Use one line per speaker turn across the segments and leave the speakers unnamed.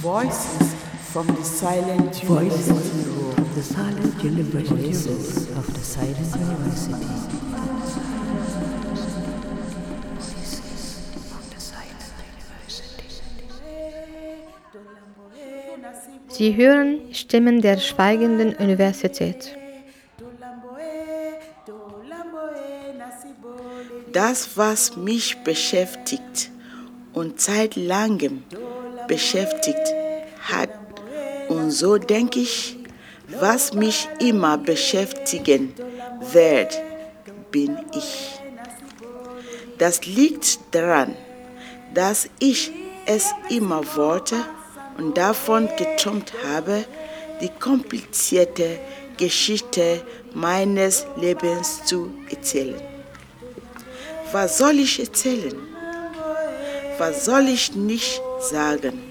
Voices from the silent
Voices
university room.
of the silent university. Voices of the silent university. Voices of the silent university.
Sie hören Stimmen der schweigenden Universität.
Das, was mich beschäftigt und seit langem beschäftigt hat. Und so denke ich, was mich immer beschäftigen wird, bin ich. Das liegt daran, dass ich es immer wollte und davon geträumt habe, die komplizierte Geschichte meines Lebens zu erzählen. Was soll ich erzählen? Was soll ich nicht sagen?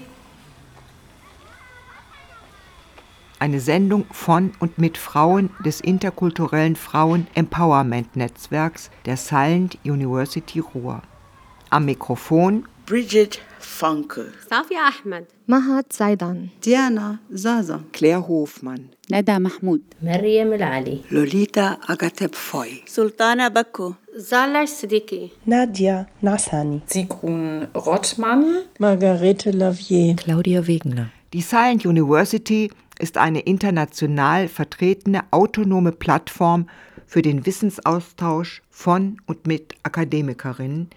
eine Sendung von und mit Frauen des interkulturellen Frauen-Empowerment-Netzwerks der Silent University Ruhr. Am Mikrofon
Bridget Funke,
Safia Ahmed,
Mahat Zaidan,
Diana Zaza,
Claire Hofmann,
Nada Mahmoud,
Mariam Ali,
Lolita Agatep Foy,
Sultana Baku,
Salah Siddiqui,
Nadia Nassani,
Sigrun Rottmann,
Margarete Lavier,
Claudia Wegner.
Die Silent University ist eine international vertretene autonome Plattform für den Wissensaustausch von und mit Akademikerinnen,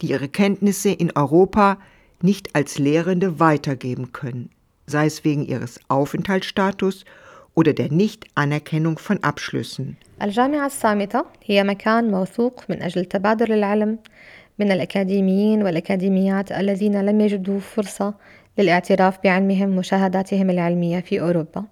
die ihre Kenntnisse in Europa nicht als Lehrende weitergeben können, sei es wegen ihres Aufenthaltsstatus oder der Nichtanerkennung von Abschlüssen.
الجامعة الصامتة هي مكان موثوق من أجل تبادل العلم من الأكاديميين والأكاديميات الذين لم يجدوا فرصة للاعتراف بعلمهم وشهاداتهم العلمية في أوروبا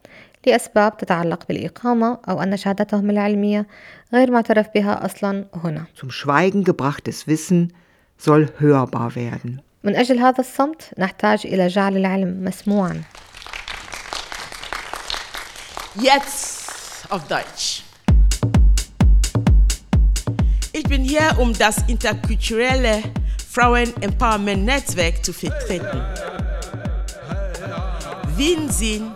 لأسباب تتعلق بالإقامة أو أن شهادتهم العلمية غير معترف بها أصلا هنا
Zum Schweigen gebrachtes Wissen soll hörbar werden.
من أجل هذا الصمت نحتاج إلى جعل العلم مسموعا
Jetzt auf Deutsch. Ich bin hier, um das interkulturelle Frauen-Empowerment-Netzwerk zu vertreten. Wir sind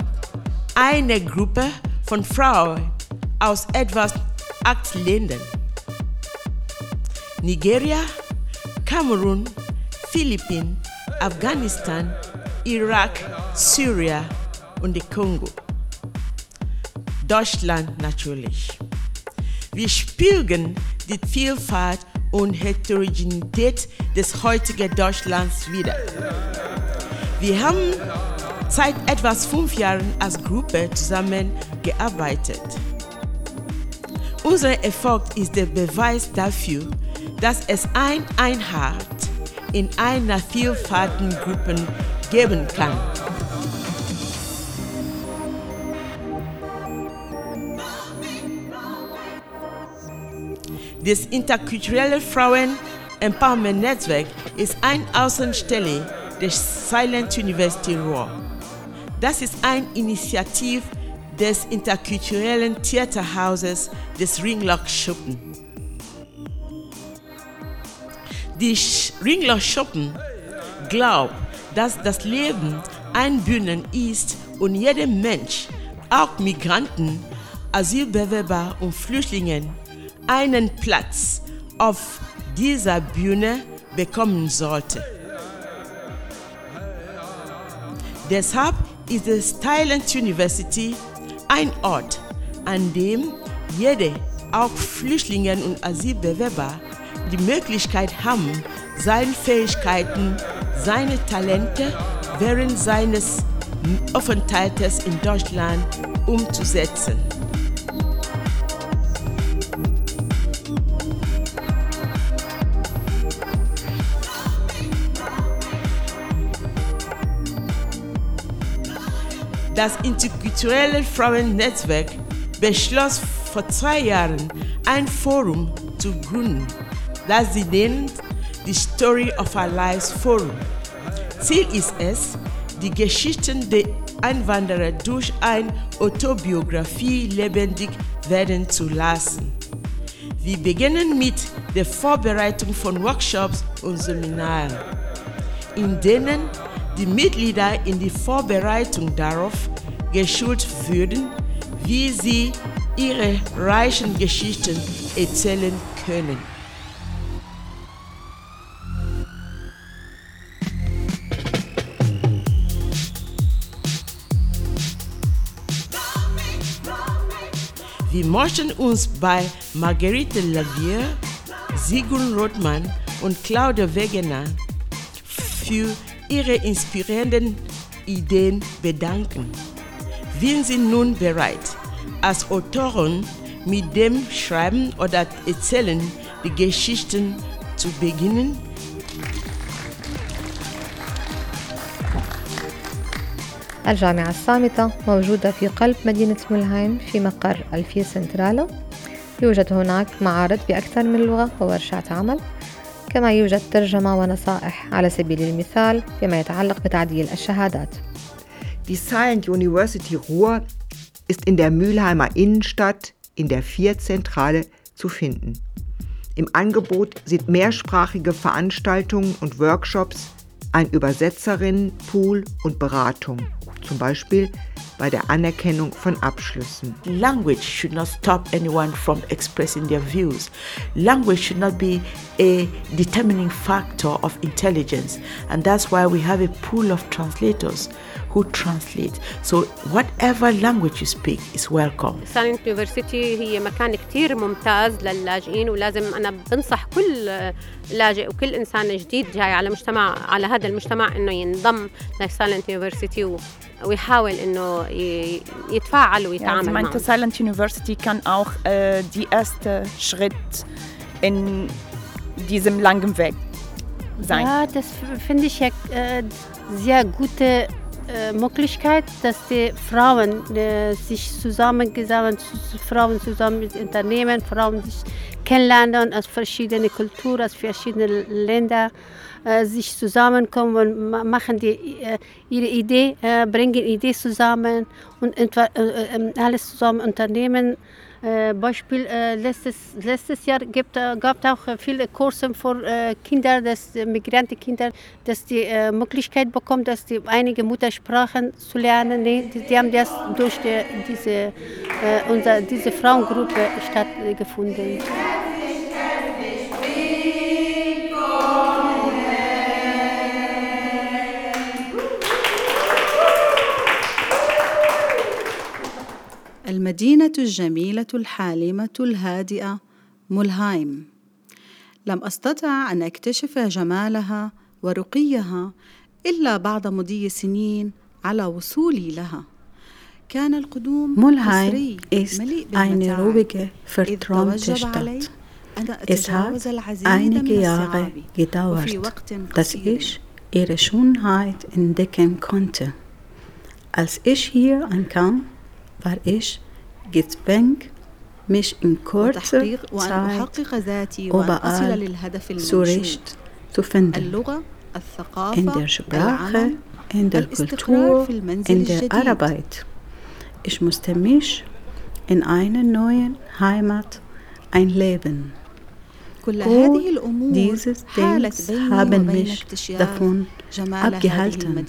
eine Gruppe von Frauen aus etwa acht Ländern. Nigeria, Kamerun, Philippinen, Afghanistan, Irak, Syrien und der Kongo. Deutschland natürlich. Wir spiegeln die Vielfalt und Heterogenität des heutigen Deutschlands wider. Wir haben seit etwas fünf Jahren als Gruppe zusammengearbeitet. Unser Erfolg ist der Beweis dafür, dass es ein Einheit in einer Vielfalt Gruppen geben kann. Das interkulturelle Frauen-Empowerment-Netzwerk ist eine Außenstelle der Silent University Ruhr. Das ist eine Initiative des interkulturellen Theaterhauses des Ringlock Schuppen. Die Ringlock Schuppen glaubt, dass das Leben ein Bühnen ist und jeder Mensch, auch Migranten, Asylbewerber und Flüchtlingen, einen Platz auf dieser Bühne bekommen sollte. Deshalb ist die Silent University ein Ort, an dem jede, auch Flüchtlinge und Asylbewerber, die Möglichkeit haben, seine Fähigkeiten, seine Talente während seines Aufenthaltes in Deutschland umzusetzen. Das interkulturelle Frauennetzwerk beschloss vor zwei Jahren ein Forum zu gründen, das sie nennt die Story of Our Lives Forum. Ziel ist es, die Geschichten der Einwanderer durch eine Autobiografie lebendig werden zu lassen. Wir beginnen mit der Vorbereitung von Workshops und Seminaren, in denen die Mitglieder in die Vorbereitung darauf geschult würden, wie sie ihre reichen Geschichten erzählen können. Wir möchten uns bei Marguerite Lavier, Sigrun Rothmann und Claudia Wegener für ihre inspirierenden Ideen bedanken. Wir sind nun bereit, als Autoren mit dem Schreiben oder Erzählen die Geschichten zu beginnen.
الجامعة الصامتة موجودة في قلب مدينة مولهايم في مقر ألفية سنترالو يوجد هناك معارض بأكثر من لغة وورشات عمل كما يوجد ترجمة ونصائح على سبيل المثال فيما يتعلق بتعديل الشهادات
Die Silent University Ruhr ist in der Mülheimer Innenstadt in der Vier-Zentrale zu finden. Im Angebot sind mehrsprachige Veranstaltungen und Workshops, ein Übersetzerinnenpool und Beratung, zum Beispiel bei der Anerkennung von Abschlüssen.
Language should not stop anyone from expressing their views. Language should not be a determining factor of intelligence, and that's why we have a pool of translators who translate. So whatever language you speak is welcome.
سايلنت يونيفرسيتي هي مكان كتير ممتاز للاجئين ولازم انا بنصح كل لاجئ وكل انسان جديد جاي على مجتمع على هذا المجتمع انه ينضم لسايلنت يونيفرسيتي ويحاول انه ي- يتفاعل
Ja, sie
ويتعامل
meinte,
معهم
Silent University kann auch äh, die erste Schritt in diesem langen Weg sein.
Ja, das f- finde ich ja äh, sehr gute äh, Möglichkeit, dass die Frauen äh, sich zusammengesammelt, Frauen zusammen mit Unternehmen, Frauen sich kennenlernen aus verschiedenen Kulturen, aus verschiedenen Ländern, äh, sich zusammenkommen und ma- machen die, äh, ihre Idee, äh, bringen Idee zusammen und äh, äh, alles zusammen unternehmen. Beispiel letztes, letztes Jahr gibt, gab es auch viele Kurse für Kinder, dass Migrantenkinder, dass die Möglichkeit bekommen, dass die einige Muttersprachen zu lernen. Die, die haben das durch die, diese, äh, unser, diese Frauengruppe stattgefunden.
المدينة الجميلة الحالمة الهادئة مولهايم. لم أستطع أن أكتشف جمالها ورقيها إلا بعد مضي سنين على وصولي لها. كان القدوم
ist
مليء
eine
بالمتاع.
Ruhige,
إذ
verträumte
توجب علي
Stadt. Es hat einige Jahre gedauert, dass ich ihre Schönheit entdecken konnte. Als ich hier ankam, war ich gezwungen, mich in kurzer Zeit überall zurechtzufinden. In der Sprache, in der Kultur, in der Arbeit. Ich musste mich in einer neuen Heimat einleben. All diese
Dinge
haben mich davon abgehalten,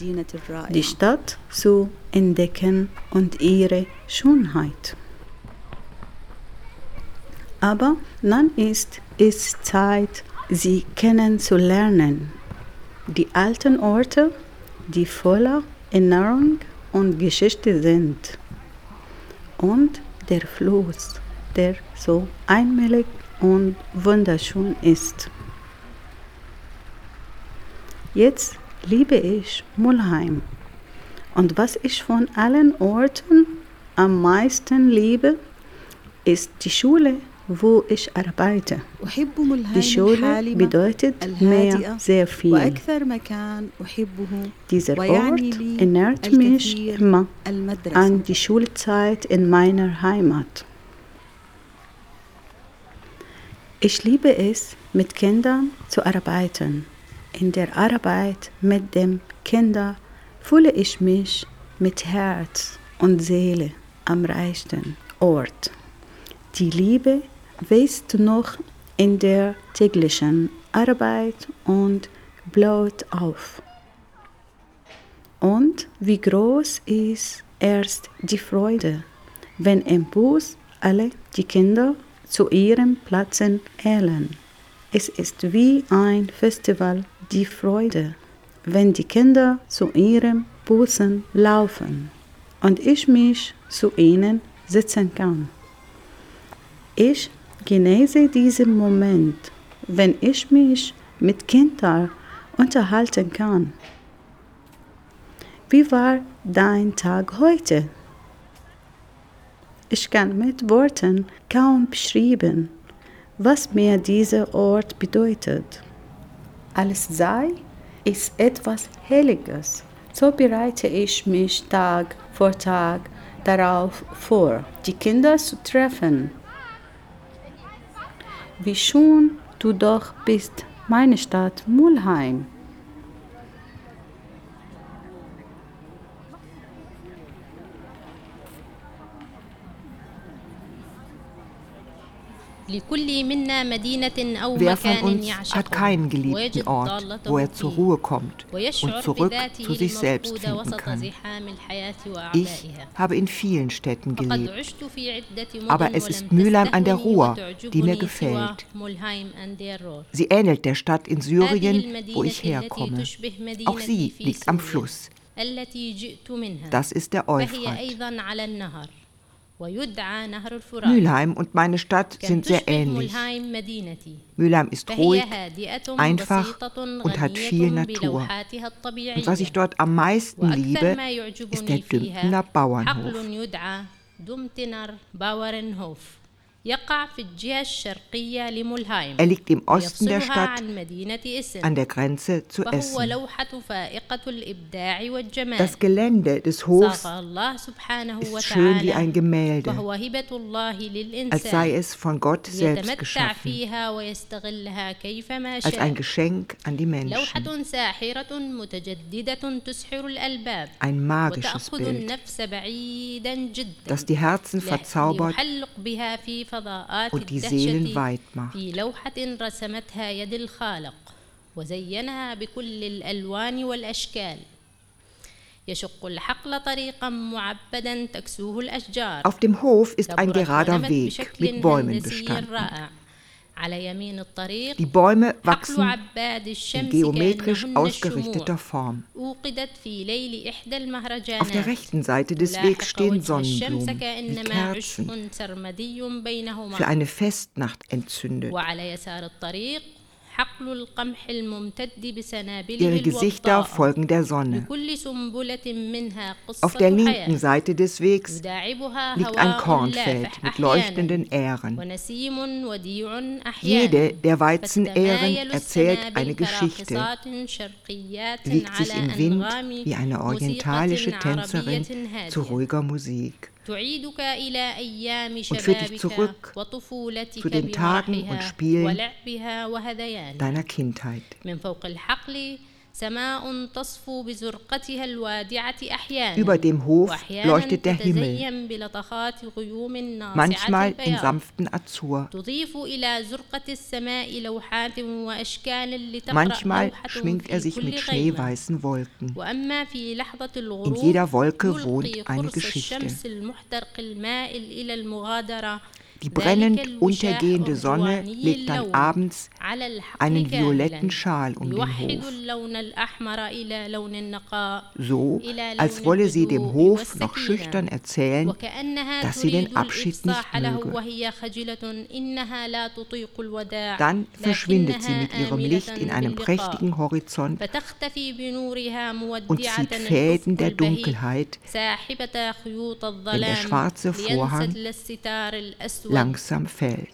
die Stadt zu entdecken und ihre Schönheit. Aber dann ist es Zeit, sie kennenzulernen. Die alten Orte, die voller Erinnerung und Geschichte sind. Und der Fluss, der so einmalig und wunderschön ist. Jetzt liebe ich Mulheim. Und was ich von allen Orten am meisten liebe, ist die Schule, wo ich arbeite. Die Schule bedeutet mir sehr viel. Dieser Ort erinnert mich immer an die Schulzeit in meiner Heimat. Ich liebe es, mit Kindern zu arbeiten. In der Arbeit mit den Kindern fühle ich mich mit Herz und Seele am reichsten Ort. Die Liebe wächst noch in der täglichen Arbeit und blüht auf. Und wie groß ist erst die Freude, wenn im Bus alle die Kinder zu ihren Plätzen eilen. Es ist wie ein Festival die Freude, wenn die Kinder zu ihren Bussen laufen und ich mich zu ihnen sitzen kann. Ich genieße diesen Moment, wenn ich mich mit Kindern unterhalten kann. Wie war dein Tag heute? Ich kann mit Worten kaum beschreiben, was mir dieser Ort bedeutet. Alles sei ist etwas Heiliges. So bereite ich mich Tag vor Tag darauf vor, die Kinder zu treffen. Wie schön du doch bist, meine Stadt Mulheim.
Wer von uns hat keinen geliebten Ort, wo er zur Ruhe kommt und zurück zu sich selbst finden kann? Ich habe in vielen Städten gelebt, aber es ist Mülheim an der Ruhr, die mir gefällt. Sie ähnelt der Stadt in Syrien, wo ich herkomme. Auch sie liegt am Fluss. Das ist der Euphrat. Mülheim und meine Stadt sind sehr ähnlich. Mülheim ist ruhig, einfach und hat viel Natur. Und was ich dort am meisten liebe, ist der Dümptener Bauernhof. Er liegt im Osten der Stadt, an der Grenze zu Essen. Das Gelände des Hofs ist schön wie ein Gemälde, als sei es von Gott selbst geschaffen, als ein Geschenk an die Menschen. Ein magisches Bild, das die Herzen verzaubert فضاءات الدهشة في لوحة رسمتها يد الخالق
وزينها بكل الألوان والأشكال. يشق الحقل طريقا معبدا تكسوه الأشجار.
Auf dem Hof ist ein gerader Weg mit Bäumen bestanden. Die Bäume wachsen in geometrisch ausgerichteter Form. Auf der rechten Seite des Wegs stehen Sonnenblumen mit Kerzen für eine Festnacht entzündet. Ihre Gesichter folgen der Sonne. Auf der linken Seite des Wegs liegt ein Kornfeld mit leuchtenden Ähren. Jede der Weizenähren erzählt eine Geschichte, wiegt sich im Wind wie eine orientalische Tänzerin zu ruhiger Musik und führt dich zurück zu den Tagen und Spielen deiner Kindheit. Über dem Hof leuchtet der Himmel, manchmal in sanften Azur. Manchmal schminkt er sich mit schneeweißen Wolken. In jeder Wolke wohnt eine Geschichte. Die brennend untergehende Sonne legt dann abends einen violetten Schal um den Hof. So, als wolle sie dem Hof noch schüchtern erzählen, dass sie den Abschied nicht möge. Dann verschwindet sie mit ihrem Licht in einem prächtigen Horizont und zieht Fäden der Dunkelheit, wenn der schwarze Vorhang langsam fällt.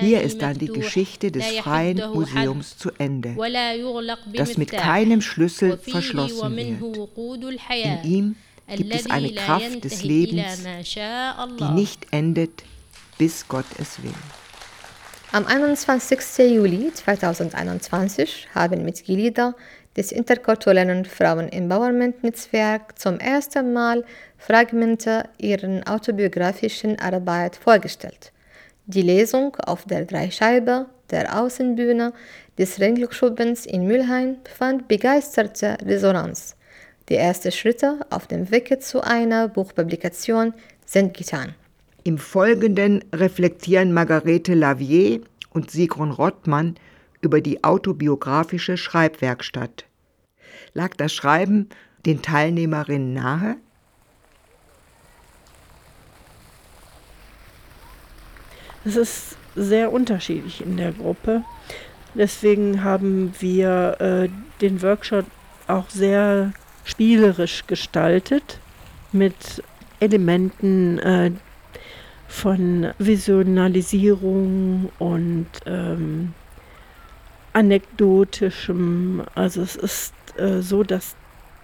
Hier ist dann die Geschichte des Freien Museums zu Ende, das mit keinem Schlüssel verschlossen wird. In ihm gibt es eine Kraft des Lebens, die nicht endet, bis Gott es will.
Am 21. Juli 2021 haben Mitglieder des interkulturellen Frauen-Empowerment-Netzwerks zum ersten Mal Fragmente ihrer autobiografischen Arbeit vorgestellt. Die Lesung auf der Dreischeibe der Außenbühne des Ringglückschuppens in Mülheim fand begeisterte Resonanz. Die ersten Schritte auf dem Wege zu einer Buchpublikation sind getan.
Im Folgenden reflektieren Margarete Lavier und Sigrun Rottmann über die autobiografische Schreibwerkstatt. Lag das Schreiben den Teilnehmerinnen nahe?
Es ist sehr unterschiedlich in der Gruppe. Deswegen haben wir äh, den Workshop auch sehr spielerisch gestaltet mit Elementen äh, von Visualisierung und ähm, anekdotischem. Also es ist äh, so, dass,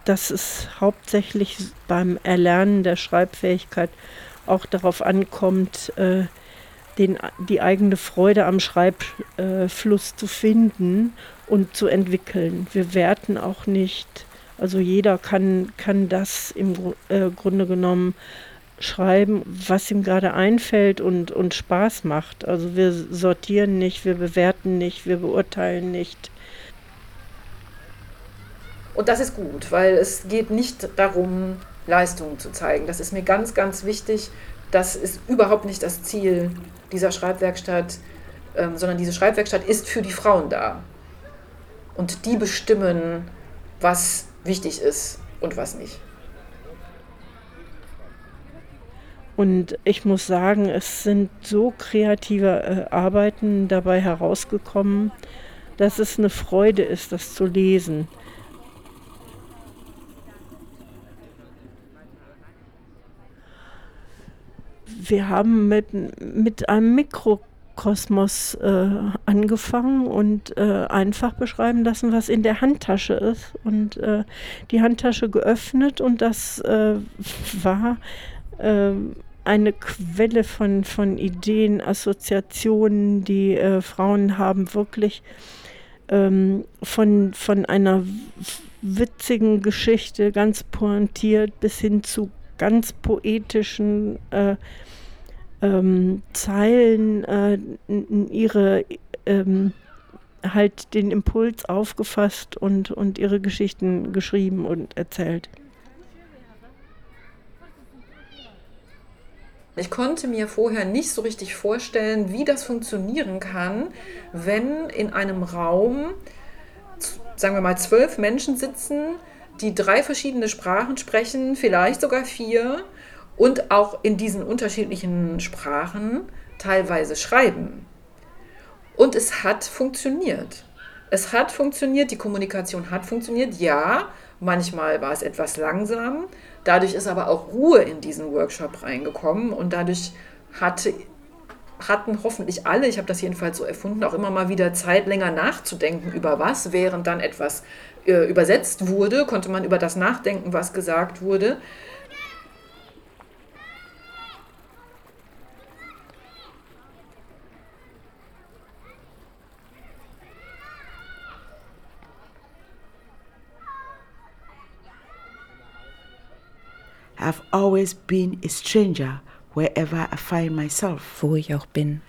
dass es hauptsächlich beim Erlernen der Schreibfähigkeit auch darauf ankommt, äh, den, die eigene Freude am Schreibfluss äh, zu finden und zu entwickeln. Wir werten auch nicht, also jeder kann, kann das im äh, Grunde genommen schreiben, was ihm gerade einfällt und, und Spaß macht. Also wir sortieren nicht, wir bewerten nicht, wir beurteilen nicht.
Und das ist gut, weil es geht nicht darum, Leistungen zu zeigen. Das ist mir ganz, ganz wichtig. Das ist überhaupt nicht das Ziel dieser Schreibwerkstatt, ähm, sondern diese Schreibwerkstatt ist für die Frauen da. Und die bestimmen, was wichtig ist und was nicht.
Und ich muss sagen, es sind so kreative äh, Arbeiten dabei herausgekommen, dass es eine Freude ist, das zu lesen. Wir haben mit, mit einem Mikrokosmos äh, angefangen und äh, einfach beschreiben lassen, was in der Handtasche ist. Und äh, die Handtasche geöffnet und das äh, war ähm, eine Quelle von, von Ideen, Assoziationen, die äh, Frauen haben, wirklich ähm, von, von einer witzigen Geschichte, ganz pointiert, bis hin zu ganz poetischen äh, ähm, Zeilen, äh, ihre ähm, halt den Impuls aufgefasst und, und ihre Geschichten geschrieben und erzählt.
Ich konnte mir vorher nicht so richtig vorstellen, wie das funktionieren kann, wenn in einem Raum, sagen wir mal, zwölf Menschen sitzen, die drei verschiedene Sprachen sprechen, vielleicht sogar vier, und auch in diesen unterschiedlichen Sprachen teilweise schreiben. Und es hat funktioniert. Es hat funktioniert, die Kommunikation hat funktioniert, ja, manchmal war es etwas langsam, Dadurch ist aber auch Ruhe in diesen Workshop reingekommen und dadurch hatte, hatten hoffentlich alle, ich habe das jedenfalls so erfunden, auch immer mal wieder Zeit, länger nachzudenken über was, während dann etwas äh, übersetzt wurde, konnte man über das nachdenken, was gesagt wurde.
I've always been a stranger wherever I find myself.
Wo ich auch bin.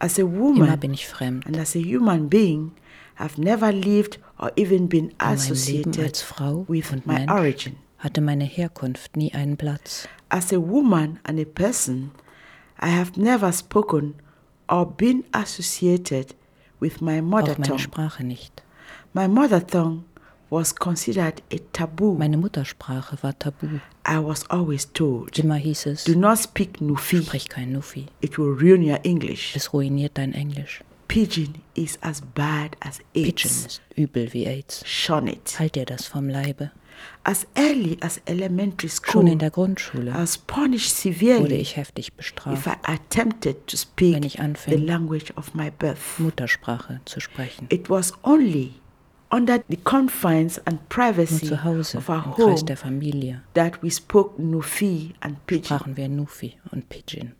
As a woman,
Immer bin ich fremd.
and as a human being, I've never lived or even been
In meinem Leben
associated
als Frau
with
und
my
Mensch
origin.
hatte meine Herkunft nie einen Platz.
As a woman and a person, I have never spoken or been associated with my mother
Auch meine
tongue.
Sprache nicht.
My mother tongue was considered a taboo.
Meine Muttersprache war tabu.
I was always told,
Immer hieß es,
do not speak Nufi.
sprich kein Nufi.
It will ruin your English.
Es ruiniert dein Englisch.
Pidgin is as bad as
Pigeon
AIDS.
ist übel wie AIDS.
Shun it.
Halt dir das vom Leibe.
As early as elementary
Schon
school,
in der Grundschule
I was punished
wurde
severely
ich heftig
if
bestraft,
I attempted to speak
wenn ich
the
anfing,
language of my birth.
Muttersprache zu sprechen.
It was only under the confines and
Nur
privacy
zu Hause,
of our
im
home
Kreis der Familie,
that we spoke Nufi and Pidgin.
sprachen wir Nufi und Pidgin.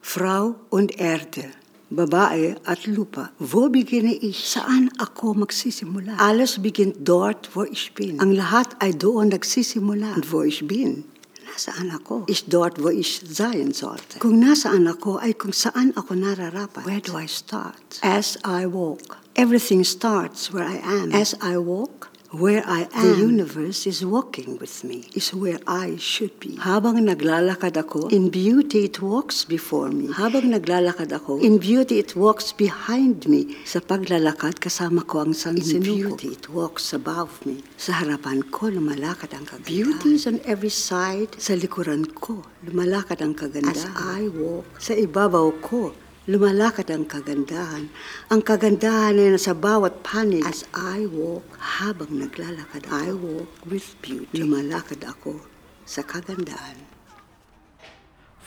Frau und Erde, babae at lupa. Wo beginne ich? Saan ako magsisimula? Alles beginnt dort, wo ich bin. Ang lahat ay doon nagsisimula. Und wo ich bin, nasaan ako is dort wo ich sein sollte. Kung nasaan ako ay kung saan ako nararapat. Where do I start? As I walk. Everything starts where I am. As I walk, where I am, the universe is walking with me, is where I should be. Habang naglalakad ako, in beauty it walks before me. Habang naglalakad ako, in beauty it walks behind me. Sa paglalakad, kasama ko ang sansinuko. In beauty it walks above me. Sa harapan ko, lumalakad ang kagandahan. Beauty is on every side. Sa likuran ko, lumalakad ang kagandahan. As I walk, sa ibabaw ko, lumalakad ang kagandahan. Ang kagandahan ay nasa bawat panig. As I walk, habang naglalakad, I walk with beauty. Lumalakad ako sa kagandahan.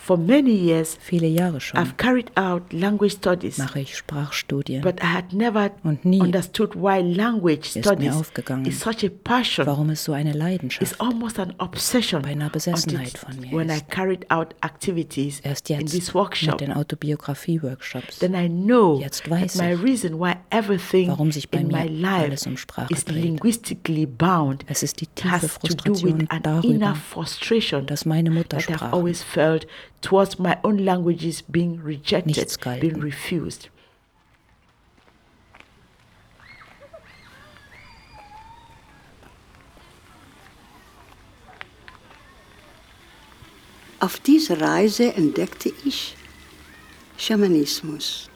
For many years,
Viele Jahre schon
I've carried out language studies,
mache ich Sprachstudien.
but I had never
Und nie
understood why language
ist
studies
mir aufgegangen,
is such a passion.
warum es so eine
It's
Leidenschaft
almost an obsession.
beinahe Besessenheit von mir
when I
ist.
carried out activities
Erst
in
jetzt
this
mit
workshop,
den Autobiografie-Workshops.
then I know
Jetzt
that
weiß
my
ich,
reason why everything
warum sich bei
in
mir
my life
alles um Sprache
is
dreht.
linguistically bound
Es ist die tiefe Frustration darüber, dass meine
that I've
Muttersprache
always felt towards my own languages being rejected, being refused.
Auf dieser Reise entdeckte ich Schamanismus.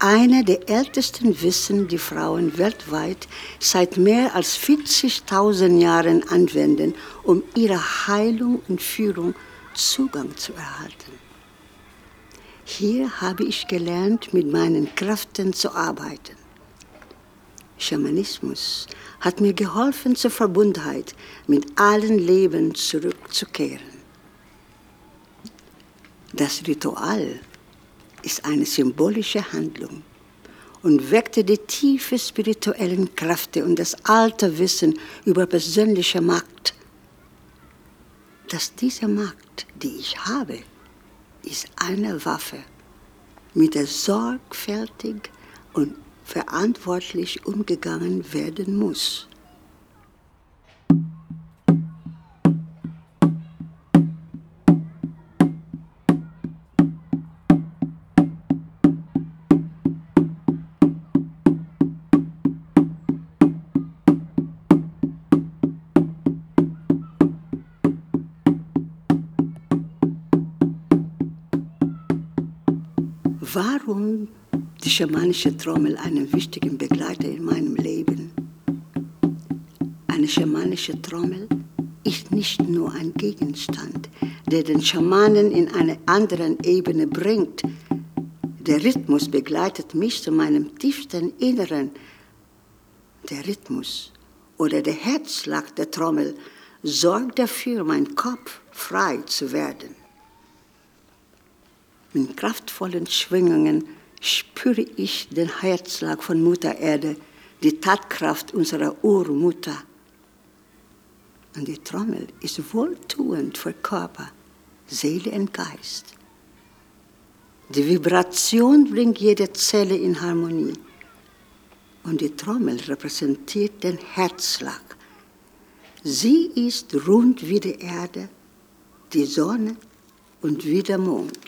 Eine der ältesten Wissen, die Frauen weltweit seit mehr als 40.000 Jahren anwenden, um ihrer Heilung und Führung Zugang zu erhalten. Hier habe ich gelernt, mit meinen Kräften zu arbeiten. Schamanismus hat mir geholfen, zur Verbundenheit mit allen Leben zurückzukehren. Das Ritual ist eine symbolische Handlung und weckte die tiefe spirituellen Kräfte und das alte Wissen über persönliche Macht. Dass diese Macht, die ich habe, ist eine Waffe, mit der sorgfältig und verantwortlich umgegangen werden muss. Warum die schamanische Trommel einen wichtigen Begleiter in meinem Leben? Eine schamanische Trommel ist nicht nur ein Gegenstand, der den Schamanen in eine andere Ebene bringt. Der Rhythmus begleitet mich zu meinem tiefsten Inneren. Der Rhythmus oder der Herzschlag der Trommel sorgt dafür, mein Kopf frei zu werden. Mit kraftvollen Schwingungen spüre ich den Herzschlag von Mutter Erde, die Tatkraft unserer Urmutter. Und die Trommel ist wohltuend für Körper, Seele und Geist. Die Vibration bringt jede Zelle in Harmonie. Und die Trommel repräsentiert den Herzschlag. Sie ist rund wie die Erde, die Sonne und wie der Mond.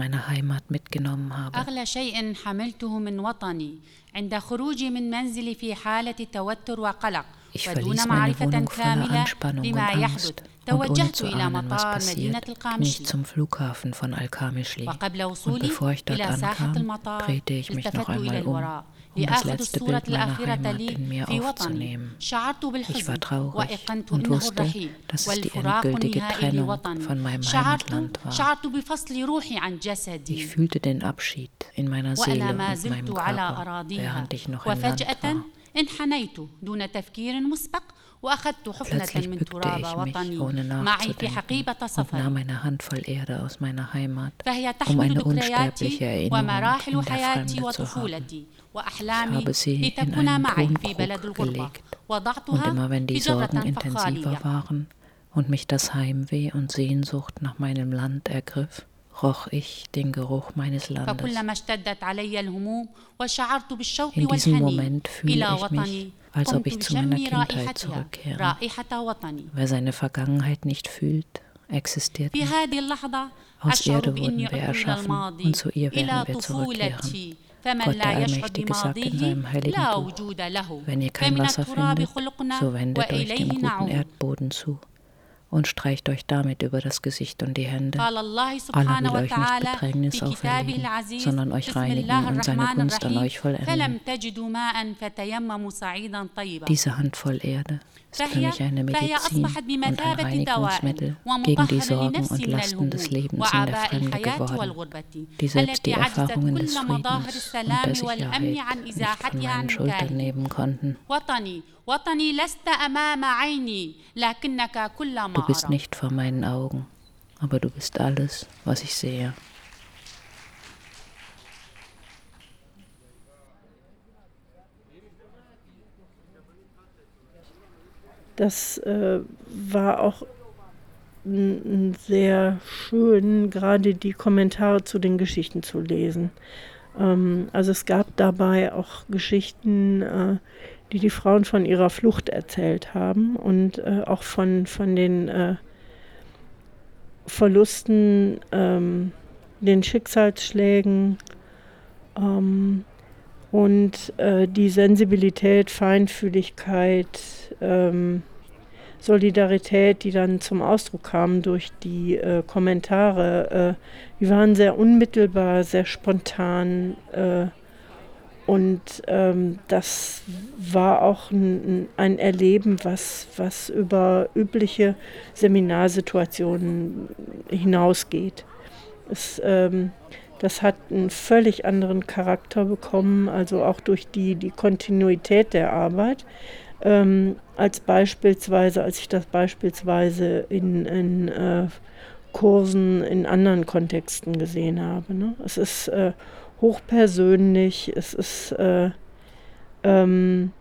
meiner Heimat mitgenommen habe,
أغلى شيء حملته من وطني عند خروجي من منزلي في حالة توتر وقلق
Ich
ودون
verließ meine
معرفة
Wohnung voller
كاملة
Anspannung und
بما يحدث
Angst und ohne zu ahnen, was passiert, ging ich zum Flughafen von Al-Kamischli. Und bevor ich dort ankam, drehte ich mich noch einmal um, um das letzte Bild meiner Heimat in mir aufzunehmen. Ich war traurig und wusste, dass es die endgültige Trennung von meinem Heimatland war. Ich fühlte den Abschied in meiner Seele und meinem Körper, während ich noch im Land war. Plötzlich bückte ich mich, ohne nachzudenken, und nahm eine Handvoll Erde aus meiner Heimat, um eine unsterbliche Erinnerung in der Fremde zu haben. Ich habe sie in einen gelegt, und immer wenn die Sorgen intensiver waren und mich das Heimweh und Sehnsucht nach meinem Land ergriff, roch ich den Geruch meines Landes. In diesem Moment fühle ich mich, als ob ich zu meiner Kindheit zurückkehre. Wer seine Vergangenheit nicht fühlt, existiert nicht. Aus Erde wurden wir erschaffen und zu ihr werden wir zurückkehren. Gott der Allmächtige sagt in seinem heiligen Buch, wenn ihr kein Wasser findet, so wendet euch dem guten Erdboden zu und streicht euch damit über das Gesicht und die Hände. Allah will euch nicht Bedrängnis auferlegen, sondern euch reinigen und seine Gunst an euch vollenden. Diese Handvoll Erde ist für mich eine Medizin und ein Reinigungsmittel gegen die Sorgen und Lasten des Lebens in der Fremde geworden, die selbst die Erfahrungen des Friedens und der Sicherheit nicht von meinen Schultern nehmen konnten. Du bist nicht vor meinen Augen, aber du bist alles, was ich sehe.
Das äh, war auch sehr schön, gerade die Kommentare zu den Geschichten zu lesen. Ähm, also es gab dabei auch Geschichten, äh, die die Frauen von ihrer Flucht erzählt haben und äh, auch von, von den äh, Verlusten, ähm, den Schicksalsschlägen ähm, und äh, die Sensibilität, Feinfühligkeit, ähm, Solidarität, die dann zum Ausdruck kam durch die äh, Kommentare, äh, die waren sehr unmittelbar, sehr spontan äh, und ähm, das war auch ein, ein Erleben, was, was über übliche Seminarsituationen hinausgeht. Es, ähm, das hat einen völlig anderen Charakter bekommen, also auch durch die, die Kontinuität der Arbeit, ähm, als beispielsweise, als ich das beispielsweise in, in äh, Kursen in anderen Kontexten gesehen habe. Ne? Es ist äh, hochpersönlich, es ist äh, ähm,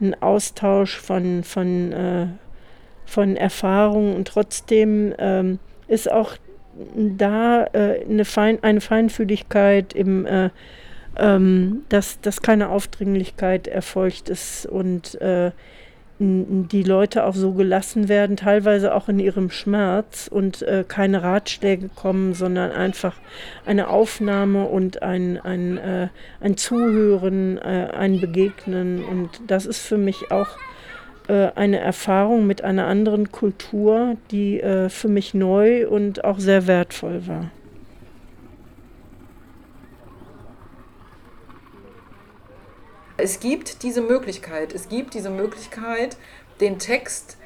ein Austausch von, von, äh, von Erfahrungen und trotzdem ähm, ist auch da äh, eine, Fein, eine Feinfühligkeit im, äh, ähm, dass, dass keine Aufdringlichkeit erfolgt ist und äh, die Leute auch so gelassen werden, teilweise auch in ihrem Schmerz und äh, keine Ratschläge kommen, sondern einfach eine Aufnahme und ein, ein, äh, ein Zuhören, äh, ein Begegnen. Und das ist für mich auch äh, eine Erfahrung mit einer anderen Kultur, die äh, für mich neu und auch sehr wertvoll war.
Es gibt diese Möglichkeit, es gibt diese Möglichkeit, den Text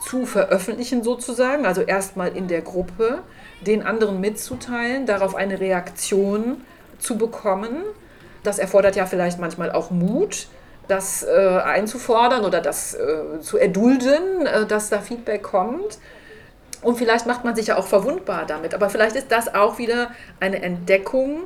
zu veröffentlichen sozusagen, also erstmal in der Gruppe, den anderen mitzuteilen, darauf eine Reaktion zu bekommen. Das erfordert ja vielleicht manchmal auch Mut, das äh, einzufordern oder das äh, zu erdulden, äh, dass da Feedback kommt. Und vielleicht macht man sich ja auch verwundbar damit. Aber vielleicht ist das auch wieder eine Entdeckung,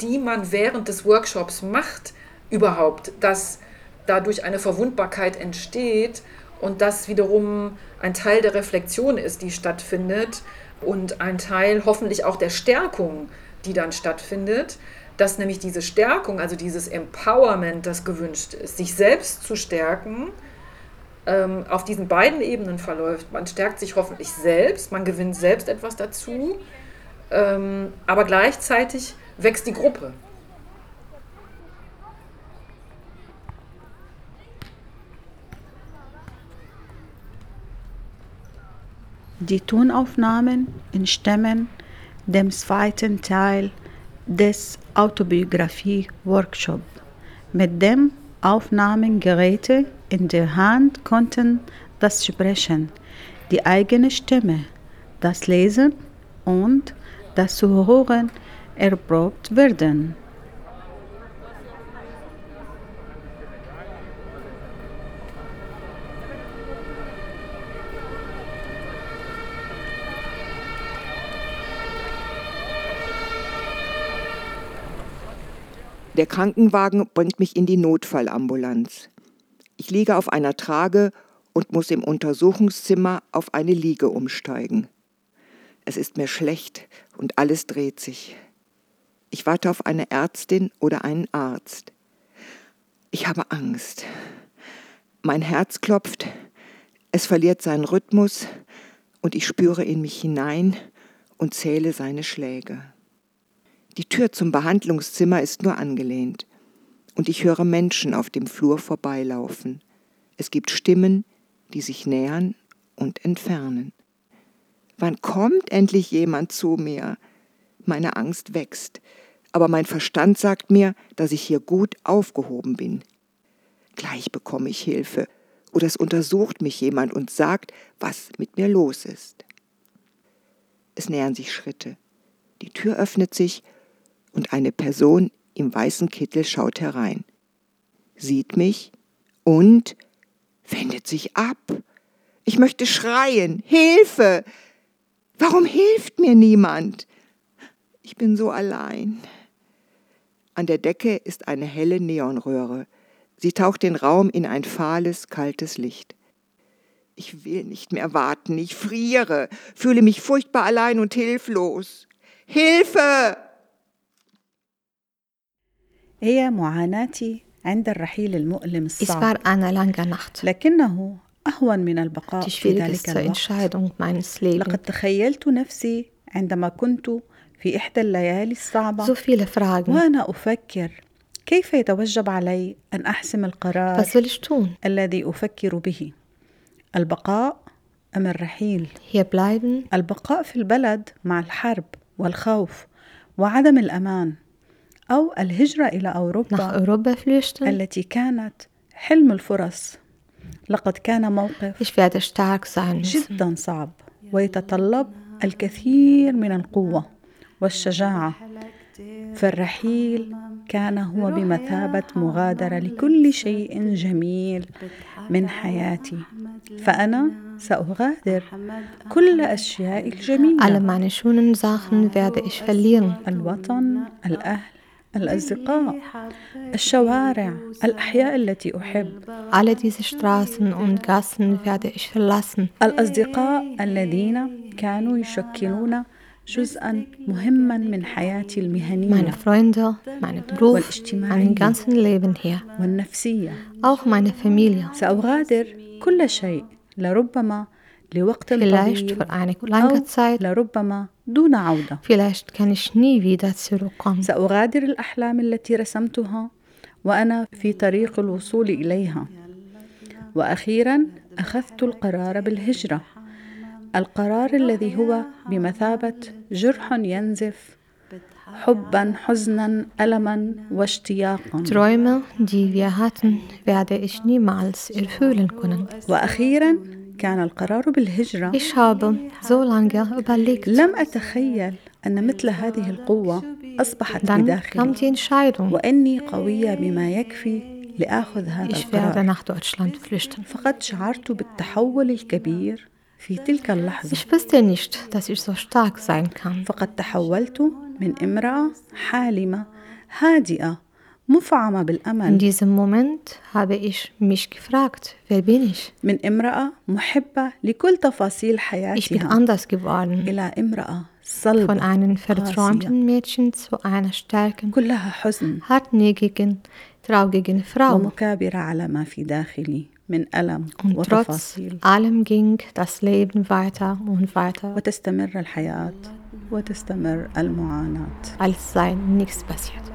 die man während des Workshops macht, überhaupt, dass dadurch eine Verwundbarkeit entsteht und das wiederum ein Teil der Reflexion ist, die stattfindet und ein Teil hoffentlich auch der Stärkung, die dann stattfindet, dass nämlich diese Stärkung, also dieses Empowerment, das gewünscht ist, sich selbst zu stärken, ähm, auf diesen beiden Ebenen verläuft. Man stärkt sich hoffentlich selbst, man gewinnt selbst etwas dazu, ähm, aber gleichzeitig wächst die Gruppe.
Die Tonaufnahmen entstammen dem zweiten Teil des Autobiografie-Workshop. Mit dem Aufnahmegeräte in der Hand konnten das Sprechen, die eigene Stimme, das Lesen und das Zuhören erprobt werden.
Der Krankenwagen bringt mich in die Notfallambulanz. Ich liege auf einer Trage und muss im Untersuchungszimmer auf eine Liege umsteigen. Es ist mir schlecht und alles dreht sich. Ich warte auf eine Ärztin oder einen Arzt. Ich habe Angst. Mein Herz klopft, es verliert seinen Rhythmus und ich spüre in mich hinein und zähle seine Schläge. Die Tür zum Behandlungszimmer ist nur angelehnt und ich höre Menschen auf dem Flur vorbeilaufen. Es gibt Stimmen, die sich nähern und entfernen. Wann kommt endlich jemand zu mir? Meine Angst wächst, aber mein Verstand sagt mir, dass ich hier gut aufgehoben bin. Gleich bekomme ich Hilfe oder es untersucht mich jemand und sagt, was mit mir los ist. Es nähern sich Schritte. Die Tür öffnet sich und eine Person im weißen Kittel schaut herein, sieht mich und wendet sich ab. Ich möchte schreien, Hilfe! Warum hilft mir niemand? Ich bin so allein. An der Decke ist eine helle Neonröhre. Sie taucht den Raum in ein fahles, kaltes Licht. Ich will nicht mehr warten, ich friere, fühle mich furchtbar allein und hilflos. Hilfe!
هي معاناتي عند الرحيل المؤلم
Es
الصعب
war eine lange Nacht.
لكنه أهون من البقاء
Die
في ذلك
schwierigste
الوقت
Entscheidung meines Lebens.
لقد تخيلت نفسي عندما كنت في إحدى الليالي الصعبة
So viele Fragen.
وأنا أفكر كيف يتوجب علي أن أحسم القرار
Was soll ich tun?
الذي أفكر به البقاء أم الرحيل
Hier bleiben,
البقاء في البلد مع الحرب والخوف وعدم الأمان أو الهجرة إلى أوروبا
Europa flüchten.
التي كانت حلم الفرص لقد كان موقف. جدا صعب ويتطلب الكثير من القوة والشجاعة فالرحيل كان هو بمثابة مغادرة لكل شيء جميل من حياتي فأنا سأغادر كل أشياء
Alle
الجميلة
meine schönen Sachen werde ich verlieren.
الوطن الأهل الأصدقاء الشوارع الأحياء التي أحب
Alle diese Straßen und Gassen werde ich verlassen.
الأصدقاء الذين كانوا يشكلون جزءا مهما من حياتي
Meine
المهنية
Freunde, meinen Beruf,
والاجتماعية
mein ganzen Leben hier.
والنفسية
Auch meine Familie.
سأغادر كل شيء لربما لوقت طويل أو. لربما دون عودة. سأغادر الأحلام التي رسمتها وأنا في طريق الوصول إليها وأخيرا أخذت القرار بالهجرة القرار الذي هو بمثابة جرح ينزف حبا حزنا ألما واشتياقا
Träume, die wir hatten, werde ich niemals erfüllen können.
وأخيرا كان القرار بالهجرة.
إيش
لم أتخيل أن مثل هذه القوة أصبحت بداخلي. وأني قوية بما يكفي لآخذ هذا القرار. فقد شعرت بالتحول الكبير في تلك اللحظة. فقد تحولت من امرأة حالمة هادئة مفعمة
In
بالأمل
diesem Moment habe ich mich gefragt, wer bin ich?
من امرأة محبة لكل تفاصيل
Ich bin
حياتها
anders geworden.
إلى امرأة
Von
صلبة
einem
قاسية
verträumten Mädchen zu einer starken,
كلها حزن
hartnäckigen, traurigen Frau.
ومكابرة على ما في داخلي من ألم
Und trotz
وتفاصيل
allem ging das Leben weiter und weiter,
وتستمر الحياة وتستمر المعاناة
als sei nichts passiert.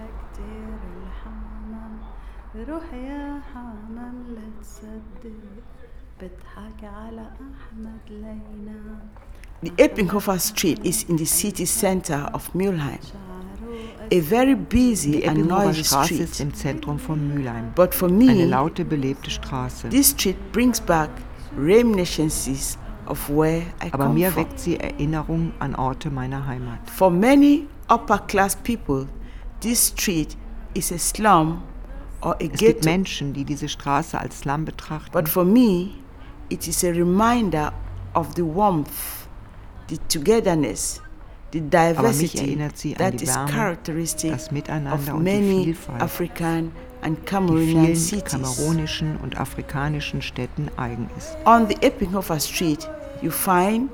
روح يا حمام لا تصدق بضحك على أحمد لينا
The Eppinghofer Street is in the city center of Mülheim. A very busy
Die
and
Eppinghofer
noisy
Straße ist
street.
im Zentrum von Mülheim.
But for
Eine
me,
laute, belebte Straße.
this street brings back reminiscences of where I
Aber
come
mir
from.
weckt sie Erinnerungen an Orte meiner Heimat.
For many upper class people, this street is a slum or a
es gibt. Menschen, die diese Straße als Slum betrachten.
But for me, it is a reminder of the warmth, the togetherness,
the diversity that
die
is
Wärme,
characteristic of many
Vielfalt,
African and
die
Cameroonian cities.
kamerunischen und afrikanischen Städten eigen ist.
On the Epinhofer Street, you find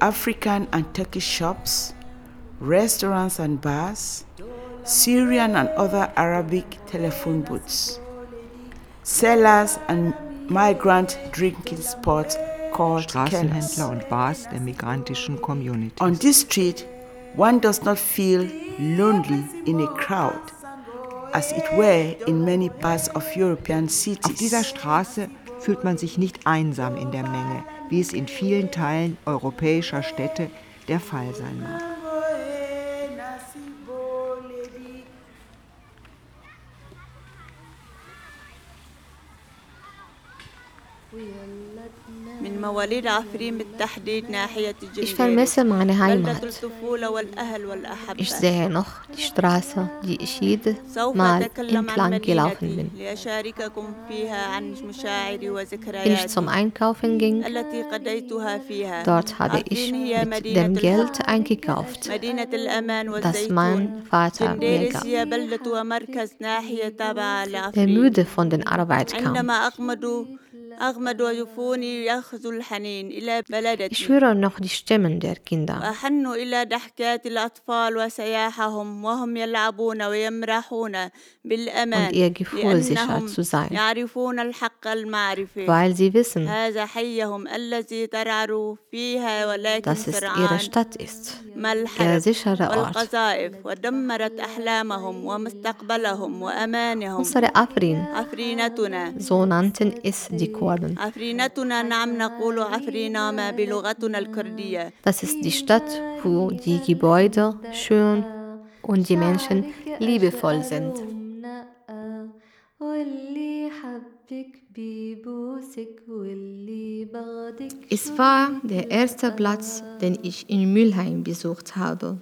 African and Turkish shops, restaurants and bars, Syrian and other Arabic telephone booths, sellers and migrant drinking spots called
Straßenhändler und Bars der migrantischen Community.
On this street, one does not feel lonely in a crowd, as it were in many parts of European cities.
Auf dieser Straße fühlt man sich nicht einsam in der Menge, wie es in vielen Teilen europäischer Städte der Fall sein mag.
Ich vermisse meine Heimat. Ich sehe noch die Straße, die ich jedes Mal entlang gelaufen bin. Wenn ich zum Einkaufen ging, dort habe ich mit dem Geld eingekauft, das mein Vater mir gab. Der müde von der Arbeit kam.
أغمض وجفوني يأخذ الحنين إلى بلدتي
noch die Stimmen der Kinder.
وأحن إلى ضحكات الأطفال وسياحهم وهم يلعبون ويمرحون بالأمان لأنهم. يعرفون الحق المعرفة
Weil sie wissen,
هذا حيهم الذي ترعروا فيها ولكن
dass es ihre
سرعان
Stadt ist.
ما الحرب. والقذائف ودمرت أحلامهم ومستقبلهم وأمانهم عفرينتنا
so nannten es die
worden.
Das ist die Stadt, wo die Gebäude schön und die Menschen liebevoll sind. Es war der erste Platz, den ich in Mülheim besucht habe.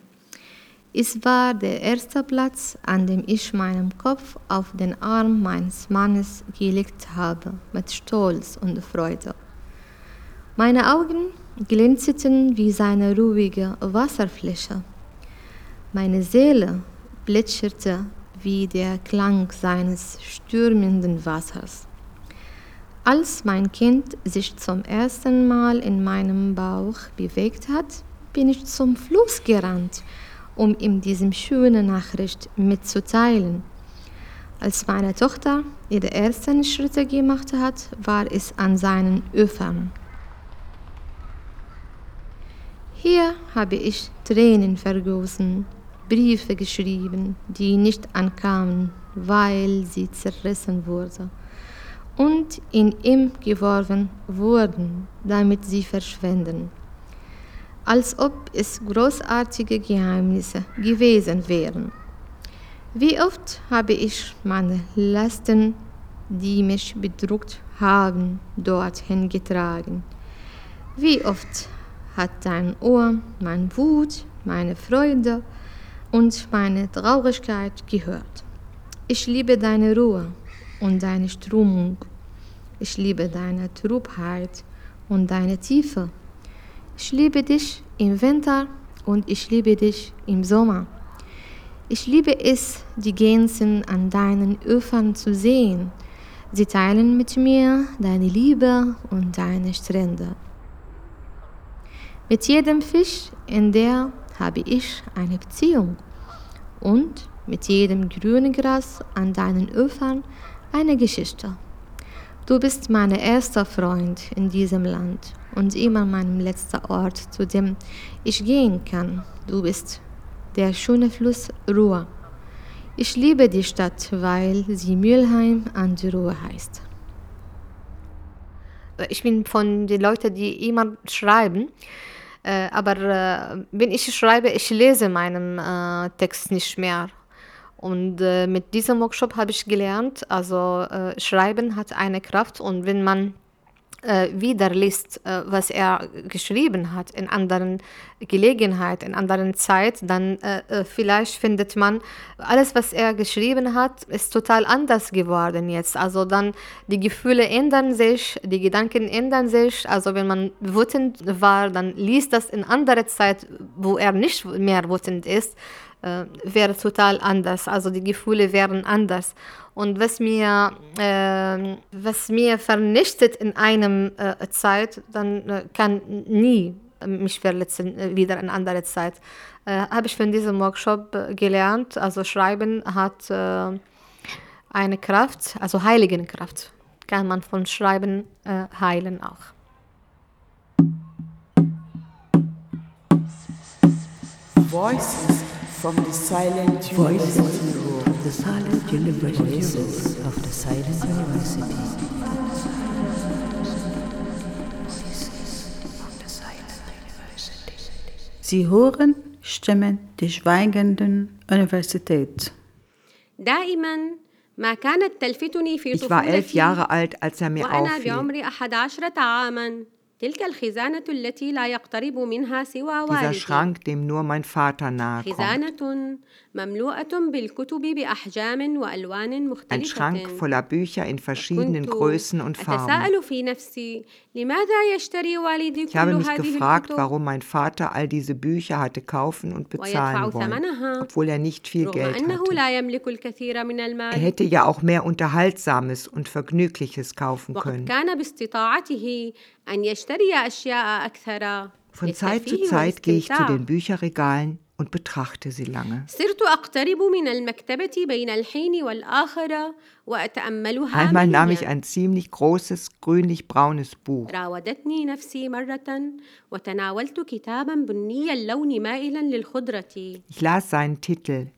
Es war der erste Platz, an dem ich meinen Kopf auf den Arm meines Mannes gelegt habe, mit Stolz und Freude. Meine Augen glänzten wie seine ruhige Wasserfläche. Meine Seele plätscherte wie der Klang seines stürmenden Wassers. Als mein Kind sich zum ersten Mal in meinem Bauch bewegt hat, bin ich zum Fluss gerannt, um ihm diese schöne Nachricht mitzuteilen. Als meine Tochter ihre ersten Schritte gemacht hat, war es an seinen Ufern. Hier habe ich Tränen vergossen, Briefe geschrieben, die nicht ankamen, weil sie zerrissen wurden und in ihm geworfen wurden, damit sie verschwinden. Als ob es großartige Geheimnisse gewesen wären. Wie oft habe ich meine Lasten, die mich bedrückt haben, dorthin getragen. Wie oft hat dein Ohr mein Wut, meine Freude und meine Traurigkeit gehört. Ich liebe deine Ruhe und deine Strömung. Ich liebe deine Trubheit und deine Tiefe. Ich liebe dich im Winter und ich liebe dich im Sommer. Ich liebe es, die Gänsen an deinen Ufern zu sehen. Sie teilen mit mir deine Liebe und deine Strände. Mit jedem Fisch in der habe ich eine Beziehung und mit jedem grünen Gras an deinen Ufern eine Geschichte. Du bist mein erster Freund in diesem Land und immer mein letzter Ort, zu dem ich gehen kann. Du bist der schöne Fluss Ruhr. Ich liebe die Stadt, weil sie Mülheim an die Ruhr heißt. Ich bin von den Leuten, die immer schreiben. Äh, aber äh, wenn ich schreibe, ich lese meinen äh, Text nicht mehr. Und mit diesem Workshop habe ich gelernt, also Schreiben hat eine Kraft und wenn man äh, wieder liest, äh, was er geschrieben hat in anderen Gelegenheiten, in anderen Zeit, dann äh, äh, vielleicht findet man, alles, was er geschrieben hat, ist total anders geworden jetzt. Also dann die Gefühle ändern sich, die Gedanken ändern sich. Also wenn man wütend war, dann liest das in andere Zeit, wo er nicht mehr wütend ist, äh, wäre total anders. Also die Gefühle wären anders. Und was mir, äh, was mir vernichtet in einem äh, Zeit, dann äh, kann nie mich verletzen äh, wieder in andere Zeit. Äh, Habe ich von diesem Workshop gelernt. Also Schreiben hat eine Kraft, also Heiligenkraft. Kann man von Schreiben heilen auch.
Voices From the silent
Voices of the silent
of the silent university.
Sie hören Stimmen der schweigenden Universität.
Ich war elf Jahre alt, als er mir auffiel.
تلك الخزانة التي لا يقترب منها سوى
Dieser
والدي
Schrank, dem nur mein Vater nahe kommt.
خزانة
Ein Schrank voller Bücher in verschiedenen Größen und Farben. Ich habe mich gefragt, warum mein Vater all diese Bücher hatte kaufen und bezahlen wollen, obwohl er nicht viel Geld hatte. Er hätte ja auch mehr Unterhaltsames und Vergnügliches kaufen können. Von Zeit zu Zeit gehe ich zu den Bücherregalen und betrachte sie lange. Einmal nahm ich ein ziemlich großes grünlich-braunes Buch. Ich las seinen Titel.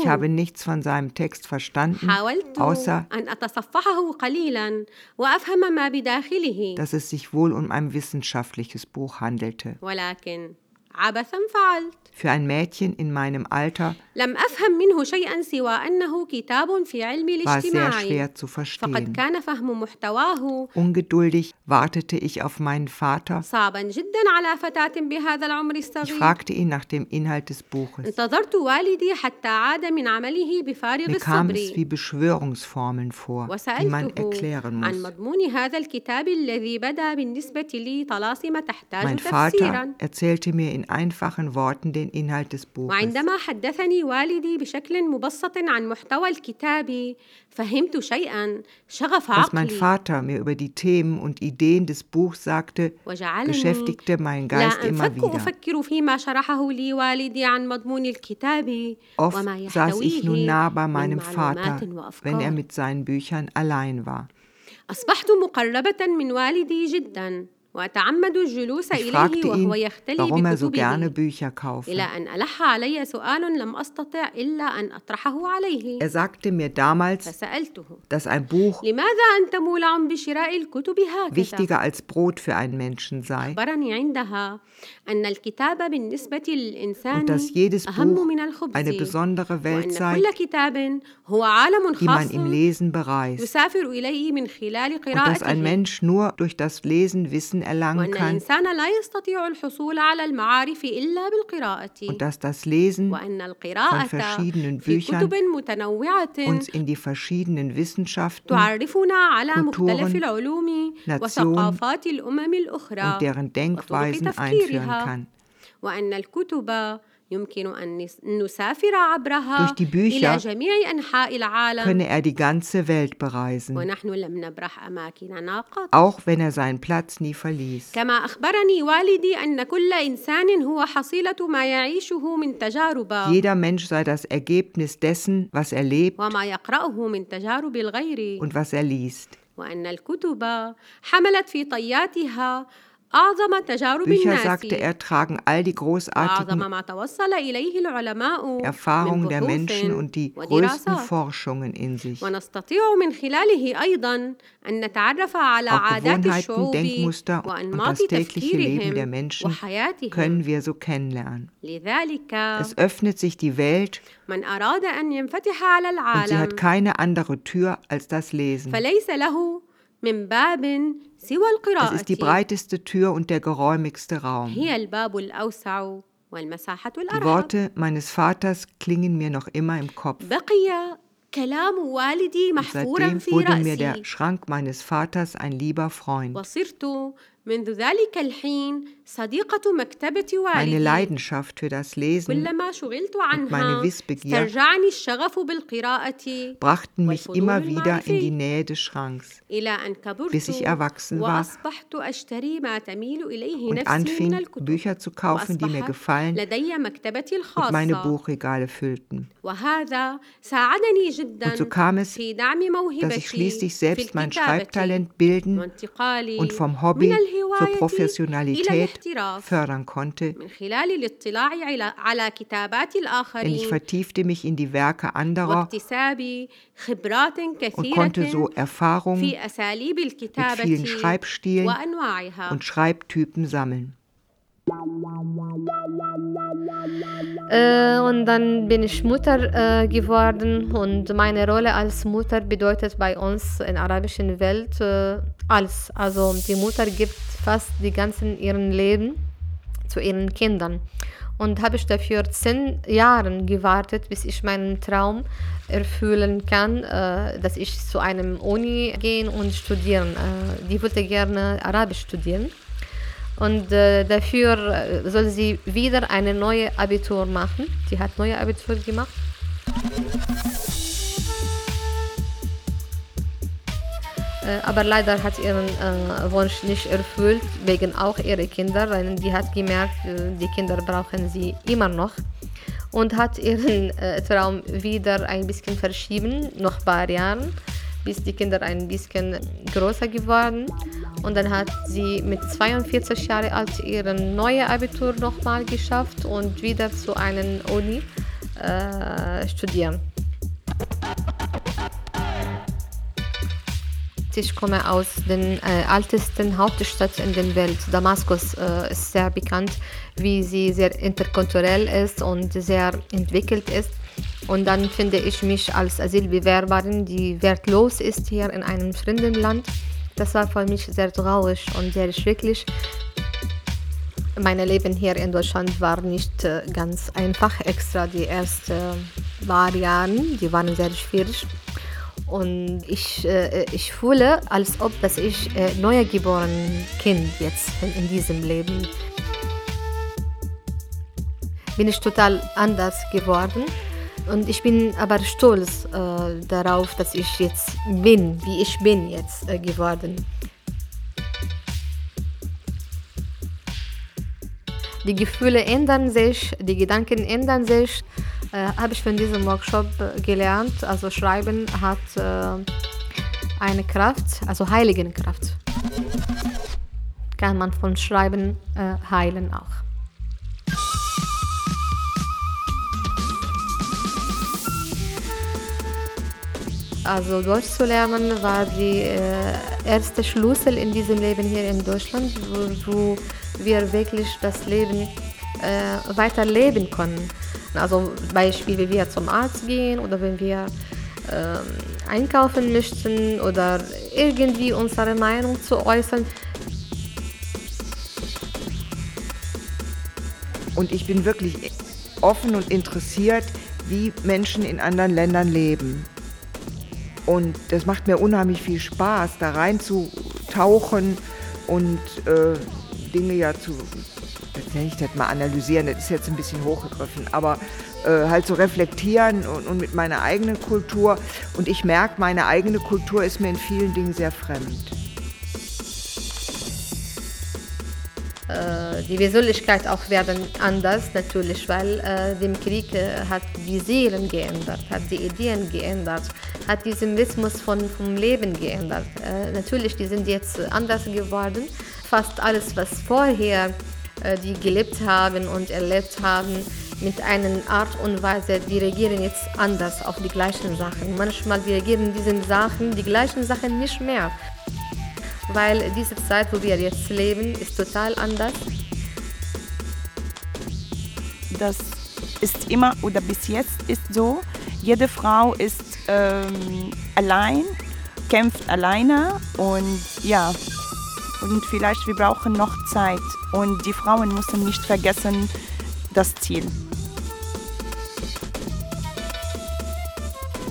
Ich habe nichts von seinem Text verstanden, außer dass es sich wohl um ein wissenschaftliches Buch handelte. Für ein Mädchen in meinem Alter
لم أفهم منه شيئا سوى أنه كتاب في علم
war es sehr
الاجتماع
schwer zu
فقد
verstehen.
كان فهم محتواه
Ungeduldig wartete ich auf meinen Vater.
صعبا جدا على فتاة بهذا العمر
Ich
الصغير
fragte ihn nach dem Inhalt des Buches.
انتظرت والدي حتى عاد من عمله بفارغ
Mir kam es
الصبر
wie Beschwörungsformeln vor, die man
وسألته
erklären
عن
muss.
مضمون هذا الكتاب الذي بدا بالنسبة لي طلاسم تحتاج
Mein
تفسيرا
Vater erzählte mir in einfachen Worten den Inhalt des Buches.
وعندما حدثني والدي بشكل مبسط عن محتوى الكتاب فهمت شيئا شغف
Was mein
عقلي
Vater mir über die Themen und Ideen des Buchs sagte,
وجعلني
beschäftigte meinen
لا
Geist immer
أنفك
wieder.
أفكر فيما شرحه لي والدي عن مضمون الكتاب
Oft
وما
saß ich nun
يحتويه
nah bei
من
meinem
معلومات
Vater, wenn er
وأفكار
mit seinen Büchern allein war.
أصبحت مقربة من والدي جدا وأتعمد الجلوس
Ich fragte ihn, warum er so gerne Bücher kaufe. Er sagte mir damals, dass ein Buch wichtiger als Brot für einen Menschen sei und dass jedes Buch eine besondere Welt sei, die man im Lesen bereist. und dass ein Mensch nur durch das Lesen Wissen erlangen kann. und dass das Lesen von verschiedenen Büchern uns in die verschiedenen Wissenschaften, Kulturen, Nationen und deren Denkweisen einführen. Kann.
وأن الكتب يمكن أن نس- نسافر عبرها
Durch die Bücher
إلى جميع أنحاء العالم
könne er die ganze Welt bereisen,
ونحن لم نبرح أماكننا قط
auch wenn er seinen Platz nie verließ.
كما أخبرني والدي أن كل إنسان هو حصيلة ما يعيشه من تجارب
Jeder Mensch sei das Ergebnis dessen, was er lebt
وما يقرأه من تجارب الغير
und was er liest.
وأن الكتب حملت في طياتها
Bücher, sagte er, tragen all die großartigen Erfahrungen der Menschen und die größten Forschungen in sich. Auch Gewohnheiten, Denkmuster und das tägliche Leben der Menschen können wir so kennenlernen. Es öffnet sich die Welt und sie hat keine andere Tür als das Lesen. Es ist die breiteste Tür und der geräumigste Raum. Die Worte meines Vaters klingen mir noch immer im Kopf.
Und
seitdem wurde mir der Schrank meines Vaters ein lieber Freund. Meine Leidenschaft für das Lesen und meine Wissbegier brachten mich immer wieder in die Nähe des Schranks, bis ich erwachsen war und anfing, Bücher zu kaufen, die mir gefallen und meine Buchregale füllten. Und so kam es, dass ich schließlich selbst mein Schreibtalent bilden und vom Hobby zur Professionalität fördern konnte, denn ich vertiefte mich in die Werke anderer und konnte so Erfahrungen mit vielen Schreibstilen und Schreibtypen sammeln.
Äh, und dann bin ich Mutter äh, geworden und meine Rolle als Mutter bedeutet bei uns in der arabischen Welt äh, alles. Also die Mutter gibt fast die ganzen ihren Leben zu ihren Kindern. Und habe ich dafür zehn Jahre gewartet, bis ich meinen Traum erfüllen kann, äh, dass ich zu einem Uni gehen und studieren. Äh, die wollte gerne Arabisch studieren. Und äh, dafür äh, soll sie wieder eine neue Abitur machen. Die hat neue Abitur gemacht. Äh, aber leider hat ihren äh, Wunsch nicht erfüllt, wegen auch ihrer Kinder, weil die hat gemerkt, äh, die Kinder brauchen sie immer noch und hat ihren Traum wieder ein bisschen verschieben, noch ein paar Jahren, bis die Kinder ein bisschen größer geworden. Und dann hat sie mit 42 Jahren alt ihren neue Abitur nochmal geschafft und wieder zu einer Uni äh, studieren. Ich komme aus der äh, ältesten Hauptstadt in der Welt. Damaskus äh, ist sehr bekannt, wie sie sehr interkulturell ist und sehr entwickelt ist. Und dann finde ich mich als Asylbewerberin, die wertlos ist hier in einem fremden Land. Das war für mich sehr traurig und sehr schrecklich. Mein Leben hier in Deutschland war nicht äh, ganz einfach, extra die ersten paar Jahre, die waren sehr schwierig. Und ich, äh, ich fühle, als ob dass ich äh, neugeboren Kind jetzt in diesem Leben. Bin ich total anders geworden. Und ich bin aber stolz äh, darauf, dass ich jetzt bin, wie ich bin jetzt äh, geworden. Die Gefühle ändern sich, die Gedanken ändern sich. Äh, Habe ich von diesem Workshop äh, gelernt. Also Schreiben hat äh, eine Kraft, also heiligen Kraft. Kann man von Schreiben äh, heilen auch. Also Deutsch zu lernen war die äh, erste Schlüssel in diesem Leben hier in Deutschland, wo, wo wir wirklich das Leben äh, weiter leben können. Also Beispiel, wie wir zum Arzt gehen oder wenn wir äh, einkaufen möchten oder irgendwie unsere Meinung zu äußern.
Und ich bin wirklich offen und interessiert, wie Menschen in anderen Ländern leben. Und das macht mir unheimlich viel Spaß, da reinzutauchen und äh, Dinge ja zu, jetzt nenne ich das mal analysieren, das ist jetzt ein bisschen hochgegriffen, aber äh, halt zu reflektieren und, und mit meiner eigenen Kultur. Und ich merke, meine eigene Kultur ist mir in vielen Dingen sehr fremd.
Äh, die Persönlichkeit auch werden anders natürlich, weil äh, dem Krieg äh, hat die Seelen geändert, hat die Ideen geändert, hat diesen Rhythmus von, vom Leben geändert. Äh, natürlich, die sind jetzt anders geworden. fast alles, was vorher äh, die gelebt haben und erlebt haben, mit einer Art und Weise, die reagieren jetzt anders auf die gleichen Sachen. Manchmal reagieren diese Sachen, die gleichen Sachen nicht mehr. Weil diese Zeit, wo wir jetzt leben, ist total anders.
Das ist immer oder bis jetzt ist so, jede Frau ist ähm, allein, kämpft alleine und ja, und vielleicht wir brauchen noch Zeit und die Frauen müssen nicht vergessen das Ziel.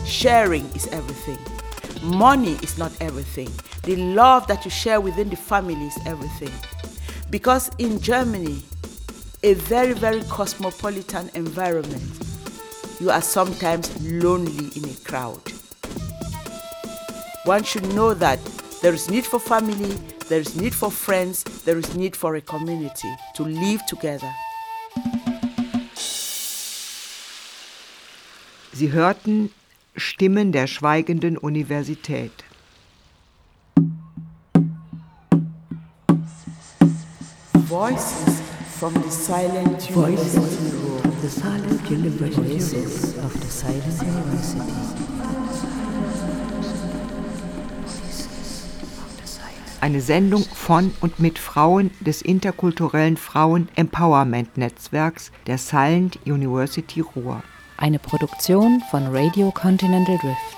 Sharing is everything. Money is not everything. The love that you share within the family is everything. Because in Germany, a very, very cosmopolitan environment, you are sometimes lonely in a crowd. One should know that there is need for family, there is need for friends, there is need for a community to live together.
Sie hörten Stimmen der schweigenden Universität.
Voices from the silent
Voices
university room.
of the silent university.
Voices of the Silent University.
Eine Sendung von und mit Frauen des interkulturellen Frauen-Empowerment-Netzwerks der Silent University Ruhr.
Eine Produktion von Radio Continental Drift.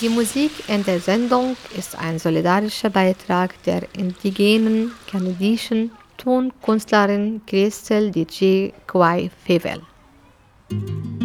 Die Musik in der Sendung ist ein solidarischer Beitrag der indigenen kanadischen spun kunstlerin Christel DJ Quai Fevel. thank